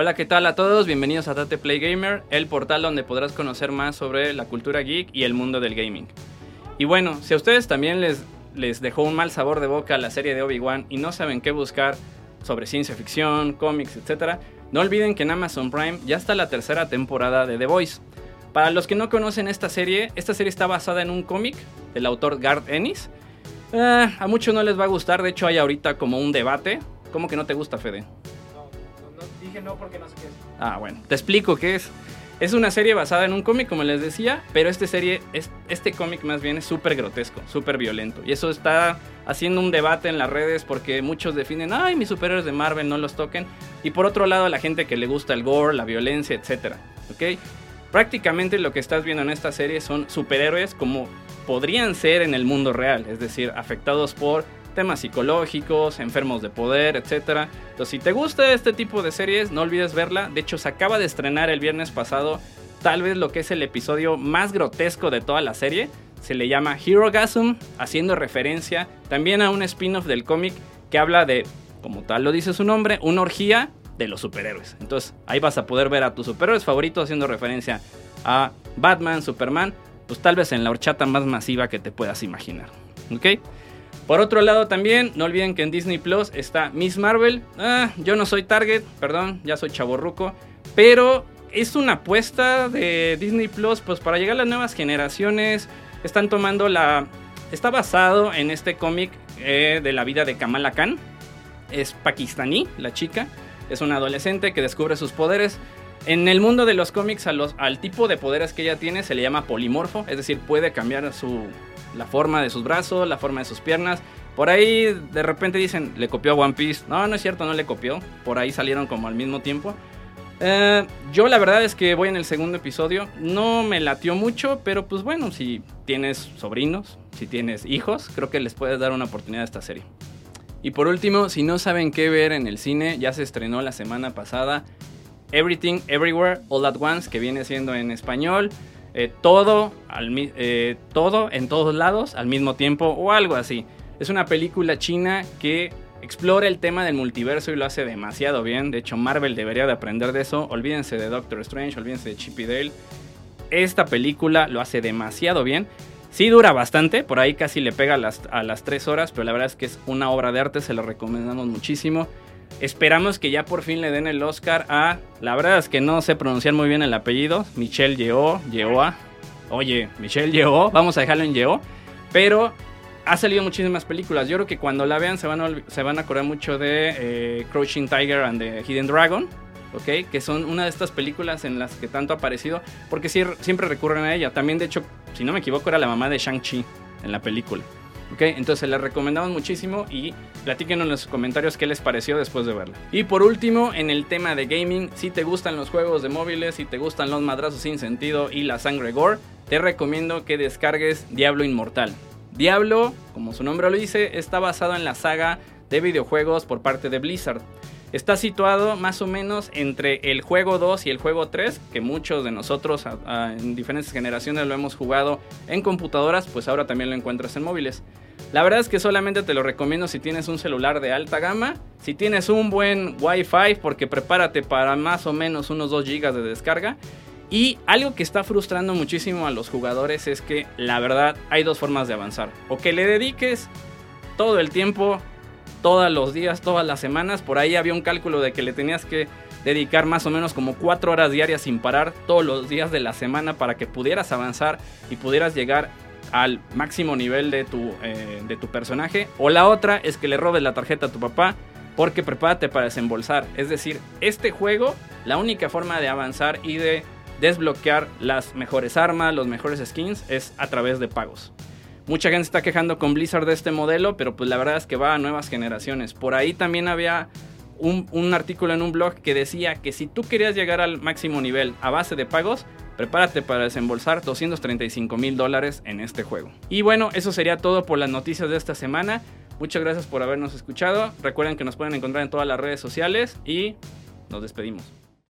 Hola, ¿qué tal a todos? Bienvenidos a Tate Play Gamer, el portal donde podrás conocer más sobre la cultura geek y el mundo del gaming. Y bueno, si a ustedes también les, les dejó un mal sabor de boca la serie de Obi-Wan y no saben qué buscar sobre ciencia ficción, cómics, etc., no olviden que en Amazon Prime ya está la tercera temporada de The Voice. Para los que no conocen esta serie, esta serie está basada en un cómic del autor Garth Ennis. Eh, a muchos no les va a gustar, de hecho hay ahorita como un debate. ¿Cómo que no te gusta, Fede? Dije no porque no sé qué es. Ah, bueno, te explico qué es. Es una serie basada en un cómic, como les decía, pero este serie, es, este cómic más bien es súper grotesco, súper violento. Y eso está haciendo un debate en las redes porque muchos definen, ay, mis superhéroes de Marvel no los toquen. Y por otro lado, la gente que le gusta el gore, la violencia, etc. ¿Ok? Prácticamente lo que estás viendo en esta serie son superhéroes como podrían ser en el mundo real, es decir, afectados por temas psicológicos, enfermos de poder, etc. Entonces, si te gusta este tipo de series, no olvides verla. De hecho, se acaba de estrenar el viernes pasado tal vez lo que es el episodio más grotesco de toda la serie. Se le llama Hero Gasm, haciendo referencia también a un spin-off del cómic que habla de, como tal lo dice su nombre, una orgía de los superhéroes. Entonces, ahí vas a poder ver a tus superhéroes favoritos haciendo referencia a Batman, Superman, pues tal vez en la horchata más masiva que te puedas imaginar. ¿Ok? Por otro lado también, no olviden que en Disney Plus está Miss Marvel. Ah, yo no soy Target, perdón, ya soy chaborruco. Pero es una apuesta de Disney Plus, pues para llegar a las nuevas generaciones. Están tomando la... Está basado en este cómic eh, de la vida de Kamala Khan. Es pakistaní, la chica. Es una adolescente que descubre sus poderes. En el mundo de los cómics, al tipo de poderes que ella tiene se le llama polimorfo, es decir, puede cambiar su, la forma de sus brazos, la forma de sus piernas. Por ahí de repente dicen, le copió a One Piece. No, no es cierto, no le copió. Por ahí salieron como al mismo tiempo. Eh, yo la verdad es que voy en el segundo episodio. No me latió mucho, pero pues bueno, si tienes sobrinos, si tienes hijos, creo que les puedes dar una oportunidad a esta serie. Y por último, si no saben qué ver en el cine, ya se estrenó la semana pasada Everything Everywhere All at Once, que viene siendo en español eh, todo, al, eh, todo en todos lados al mismo tiempo o algo así. Es una película china que explora el tema del multiverso y lo hace demasiado bien. De hecho, Marvel debería de aprender de eso. Olvídense de Doctor Strange, olvídense de Chip y Dale. Esta película lo hace demasiado bien. Sí dura bastante, por ahí casi le pega a las, a las 3 horas, pero la verdad es que es una obra de arte, se la recomendamos muchísimo. Esperamos que ya por fin le den el Oscar a. La verdad es que no sé pronunciar muy bien el apellido. Michelle Yeoh, Yeoh. Oye, Michelle Yeoh, vamos a dejarlo en Yeoh. Pero ha salido muchísimas películas. Yo creo que cuando la vean se van a, se van a acordar mucho de eh, Crouching Tiger and the Hidden Dragon. ¿ok? Que son una de estas películas en las que tanto ha aparecido. Porque siempre recurren a ella. También, de hecho, si no me equivoco, era la mamá de Shang-Chi en la película. ¿Ok? Entonces les recomendamos muchísimo y platíquenos en los comentarios qué les pareció después de verla. Y por último, en el tema de gaming, si te gustan los juegos de móviles, si te gustan los madrazos sin sentido y la sangre gore, te recomiendo que descargues Diablo Inmortal. Diablo, como su nombre lo dice, está basado en la saga de videojuegos por parte de Blizzard. Está situado más o menos entre el juego 2 y el juego 3, que muchos de nosotros en diferentes generaciones lo hemos jugado en computadoras, pues ahora también lo encuentras en móviles. La verdad es que solamente te lo recomiendo si tienes un celular de alta gama, si tienes un buen Wi-Fi, porque prepárate para más o menos unos 2 GB de descarga. Y algo que está frustrando muchísimo a los jugadores es que la verdad hay dos formas de avanzar. O que le dediques todo el tiempo todos los días, todas las semanas. Por ahí había un cálculo de que le tenías que dedicar más o menos como 4 horas diarias sin parar todos los días de la semana para que pudieras avanzar y pudieras llegar al máximo nivel de tu, eh, de tu personaje. O la otra es que le robes la tarjeta a tu papá porque prepárate para desembolsar. Es decir, este juego, la única forma de avanzar y de desbloquear las mejores armas, los mejores skins, es a través de pagos. Mucha gente está quejando con Blizzard de este modelo, pero pues la verdad es que va a nuevas generaciones. Por ahí también había un, artículo en un blog que decía que si tú querías llegar al máximo nivel a base de pagos, prepárate para desembolsar 235 mil dólares en este juego. Y bueno, eso sería todo por las noticias de esta semana. Muchas gracias por habernos escuchado. Recuerden que nos pueden encontrar en todas las redes sociales y nos despedimos.